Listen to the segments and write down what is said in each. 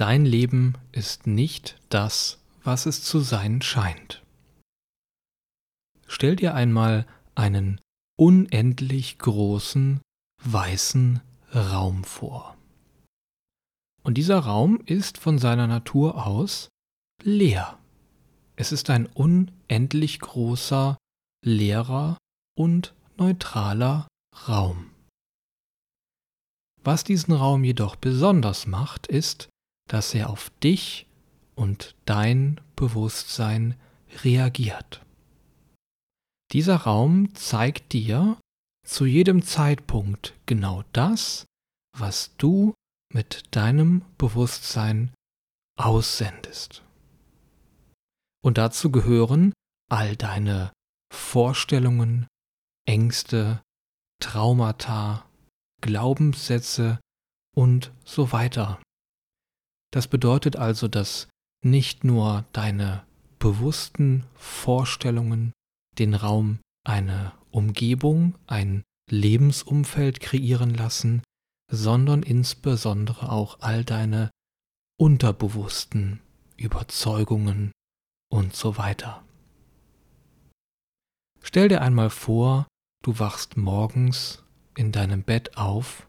Dein Leben ist nicht das, was es zu sein scheint. Stell dir einmal einen unendlich großen weißen Raum vor. Und dieser Raum ist von seiner Natur aus leer. Es ist ein unendlich großer, leerer und neutraler Raum. Was diesen Raum jedoch besonders macht, ist, dass er auf dich und dein Bewusstsein reagiert. Dieser Raum zeigt dir zu jedem Zeitpunkt genau das, was du mit deinem Bewusstsein aussendest. Und dazu gehören all deine Vorstellungen, Ängste, Traumata, Glaubenssätze und so weiter. Das bedeutet also, dass nicht nur deine bewussten Vorstellungen den Raum eine Umgebung, ein Lebensumfeld kreieren lassen, sondern insbesondere auch all deine unterbewussten Überzeugungen und so weiter. Stell dir einmal vor, du wachst morgens in deinem Bett auf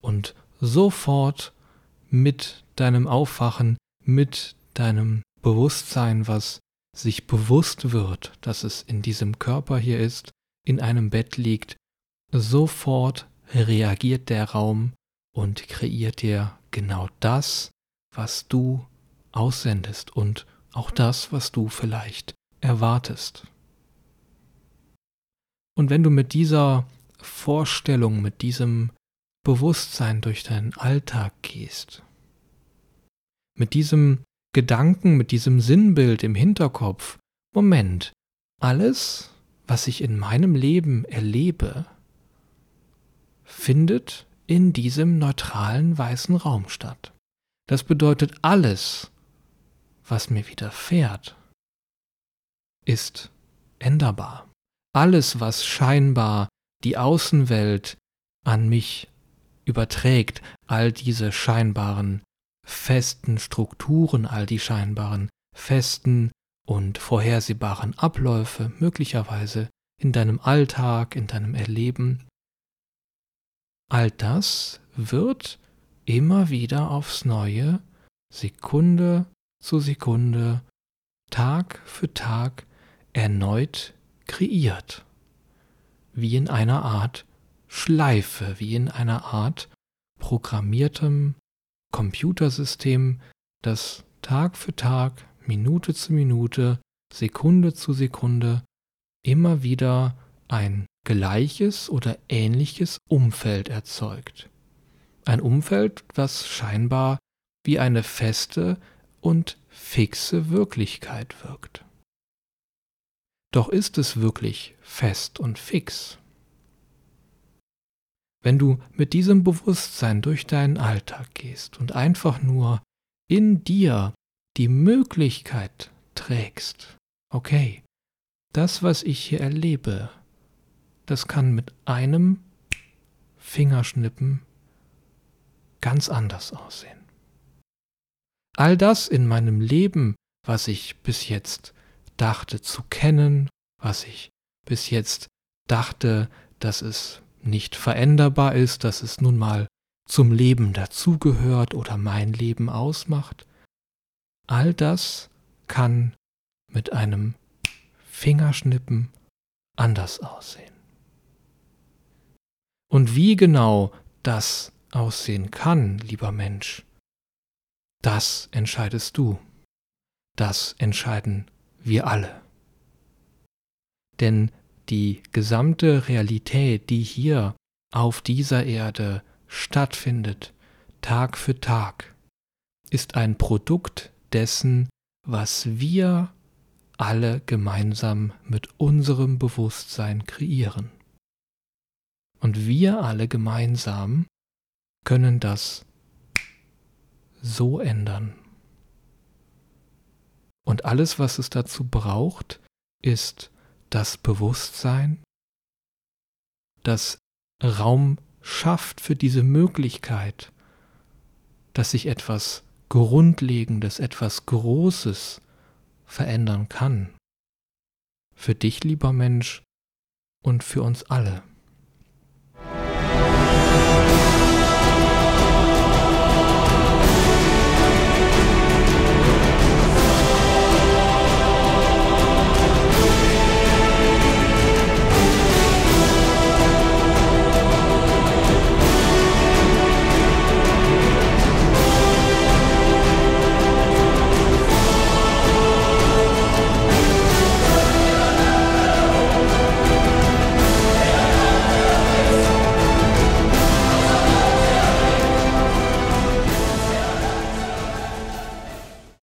und sofort mit deinem Aufwachen, mit deinem Bewusstsein, was sich bewusst wird, dass es in diesem Körper hier ist, in einem Bett liegt, sofort reagiert der Raum und kreiert dir genau das, was du aussendest und auch das, was du vielleicht erwartest. Und wenn du mit dieser Vorstellung, mit diesem Bewusstsein durch deinen Alltag gehst, mit diesem Gedanken, mit diesem Sinnbild im Hinterkopf, Moment, alles, was ich in meinem Leben erlebe, findet in diesem neutralen weißen Raum statt. Das bedeutet, alles, was mir widerfährt, ist änderbar. Alles, was scheinbar die Außenwelt an mich überträgt, all diese scheinbaren festen Strukturen, all die scheinbaren festen und vorhersehbaren Abläufe möglicherweise in deinem Alltag, in deinem Erleben, all das wird immer wieder aufs Neue, Sekunde zu Sekunde, Tag für Tag erneut kreiert, wie in einer Art Schleife, wie in einer Art programmiertem Computersystem, das Tag für Tag, Minute zu Minute, Sekunde zu Sekunde immer wieder ein gleiches oder ähnliches Umfeld erzeugt. Ein Umfeld, was scheinbar wie eine feste und fixe Wirklichkeit wirkt. Doch ist es wirklich fest und fix? Wenn du mit diesem Bewusstsein durch deinen Alltag gehst und einfach nur in dir die Möglichkeit trägst, okay, das, was ich hier erlebe, das kann mit einem Fingerschnippen ganz anders aussehen. All das in meinem Leben, was ich bis jetzt dachte zu kennen, was ich bis jetzt dachte, dass es nicht veränderbar ist, dass es nun mal zum Leben dazugehört oder mein Leben ausmacht, all das kann mit einem Fingerschnippen anders aussehen. Und wie genau das aussehen kann, lieber Mensch, das entscheidest du. Das entscheiden wir alle. Denn die gesamte Realität, die hier auf dieser Erde stattfindet, Tag für Tag, ist ein Produkt dessen, was wir alle gemeinsam mit unserem Bewusstsein kreieren. Und wir alle gemeinsam können das so ändern. Und alles, was es dazu braucht, ist das Bewusstsein, das Raum schafft für diese Möglichkeit, dass sich etwas Grundlegendes, etwas Großes verändern kann. Für dich, lieber Mensch, und für uns alle.